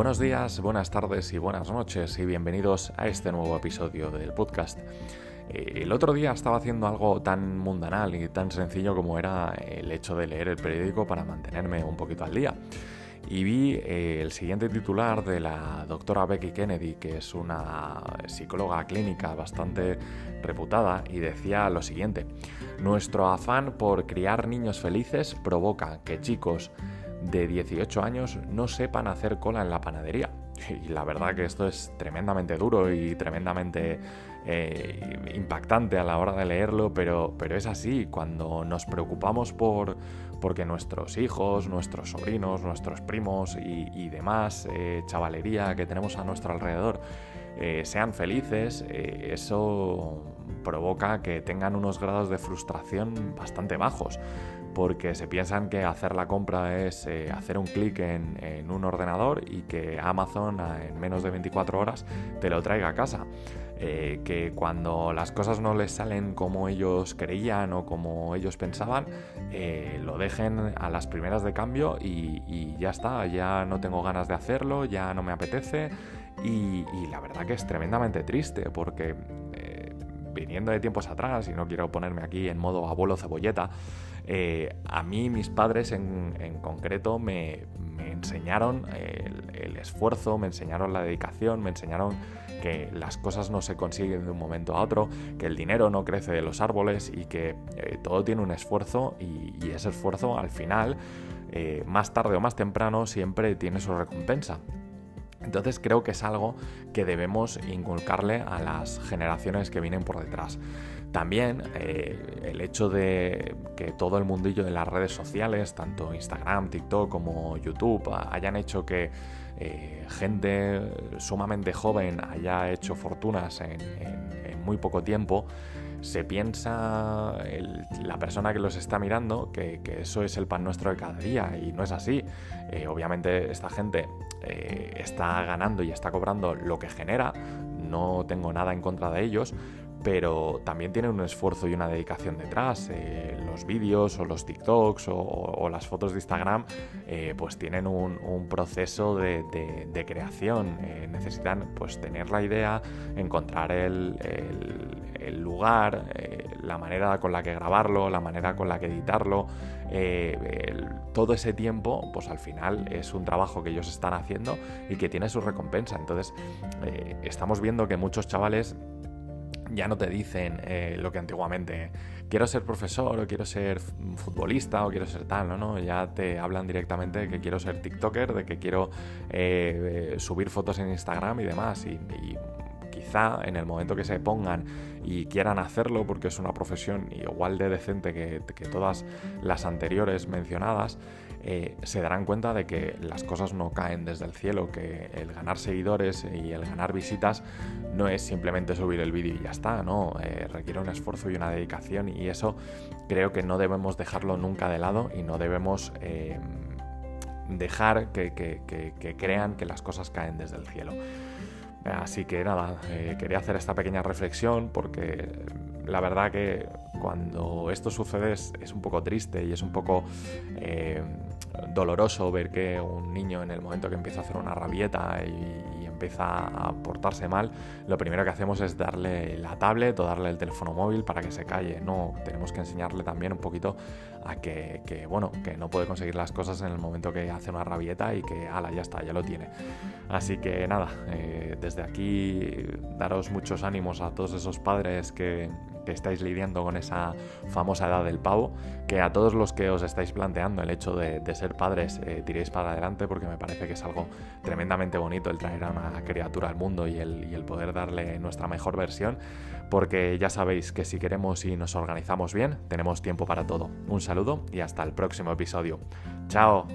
Buenos días, buenas tardes y buenas noches y bienvenidos a este nuevo episodio del podcast. Eh, el otro día estaba haciendo algo tan mundanal y tan sencillo como era el hecho de leer el periódico para mantenerme un poquito al día. Y vi eh, el siguiente titular de la doctora Becky Kennedy, que es una psicóloga clínica bastante reputada, y decía lo siguiente, nuestro afán por criar niños felices provoca que chicos de 18 años no sepan hacer cola en la panadería. Y la verdad que esto es tremendamente duro y tremendamente eh, impactante a la hora de leerlo, pero, pero es así, cuando nos preocupamos por porque nuestros hijos, nuestros sobrinos, nuestros primos y, demás eh, chavalería que tenemos a nuestro alrededor eh, sean felices, eso provoca que tengan unos grados de frustración bastante bajos porque se piensan que hacer la compra es eh, hacer un clic en, un ordenador y que Amazon en menos de 24 horas te lo traiga a casa. Eh, que cuando las cosas no les salen como ellos creían o como ellos pensaban, eh, lo dejen a las primeras de cambio y, ya está, ya no tengo ganas de hacerlo, ya no me apetece y, y la verdad que es tremendamente triste porque viniendo de tiempos atrás, y no quiero ponerme aquí en modo abuelo cebolleta, eh, a mí mis padres en, concreto me, enseñaron el, esfuerzo, me enseñaron la dedicación, me enseñaron que las cosas no se consiguen de un momento a otro, que el dinero no crece de los árboles y que eh, todo tiene un esfuerzo y, ese esfuerzo al final, eh, más tarde o más temprano, siempre tiene su recompensa. Entonces creo que es algo que debemos inculcarle a las generaciones que vienen por detrás. También eh, el hecho de que todo el mundillo de las redes sociales, tanto Instagram, TikTok como YouTube, hayan hecho que eh, gente sumamente joven haya hecho fortunas en, muy poco tiempo, se piensa la persona que los está mirando que, eso es el pan nuestro de cada día y no es así. Eh, obviamente esta gente está ganando y está cobrando lo que genera, no tengo nada en contra de ellos, pero también tiene un esfuerzo y una dedicación detrás. Eh, los vídeos o los TikToks o, las fotos de Instagram eh, pues tienen un, proceso de, creación. Eh, necesitan pues tener la idea, encontrar el, lugar, la manera con la que grabarlo, la manera con la que editarlo. todo ese tiempo pues al final es un trabajo que ellos están haciendo y que tiene su recompensa. Entonces estamos viendo que muchos chavales ya no te dicen eh, lo que antiguamente, quiero ser profesor o quiero ser futbolista o quiero ser tal, ¿no? ¿no? Ya te hablan directamente de que quiero ser TikToker, de que quiero eh, subir fotos en Instagram y demás. Y, quizá en el momento que se pongan y quieran hacerlo, porque es una profesión igual de decente que todas las anteriores mencionadas, eh, se darán cuenta de que las cosas no caen desde el cielo, que el ganar seguidores y el ganar visitas no es simplemente subir el vídeo y ya está, ¿no? Eh, requiere un esfuerzo y una dedicación y eso creo que no debemos dejarlo nunca de lado y no debemos eh, dejar que, crean que las cosas caen desde el cielo. Así que nada, quería hacer esta pequeña reflexión porque la verdad que cuando esto sucede es, un poco triste y es un poco doloroso ver que un niño en el momento que empieza a hacer una rabieta y, empieza a portarse mal, lo primero que hacemos es darle la tablet o darle el teléfono móvil para que se calle. No, tenemos que enseñarle también un poquito a que, bueno, que no puede conseguir las cosas en el momento que hace una rabieta y que, ala, ya está, ya lo tiene. Así que nada, eh, desde aquí daros muchos ánimos a todos esos padres que, que estáis lidiando con esa famosa edad del pavo, que a todos los que os estáis planteando el hecho de, ser padres eh, tiréis para adelante porque me parece que es algo tremendamente bonito el traer a una criatura al mundo y el, y el poder darle nuestra mejor versión, porque ya sabéis que si queremos y nos organizamos bien, tenemos tiempo para todo. Un saludo y hasta el próximo episodio. ¡Chao!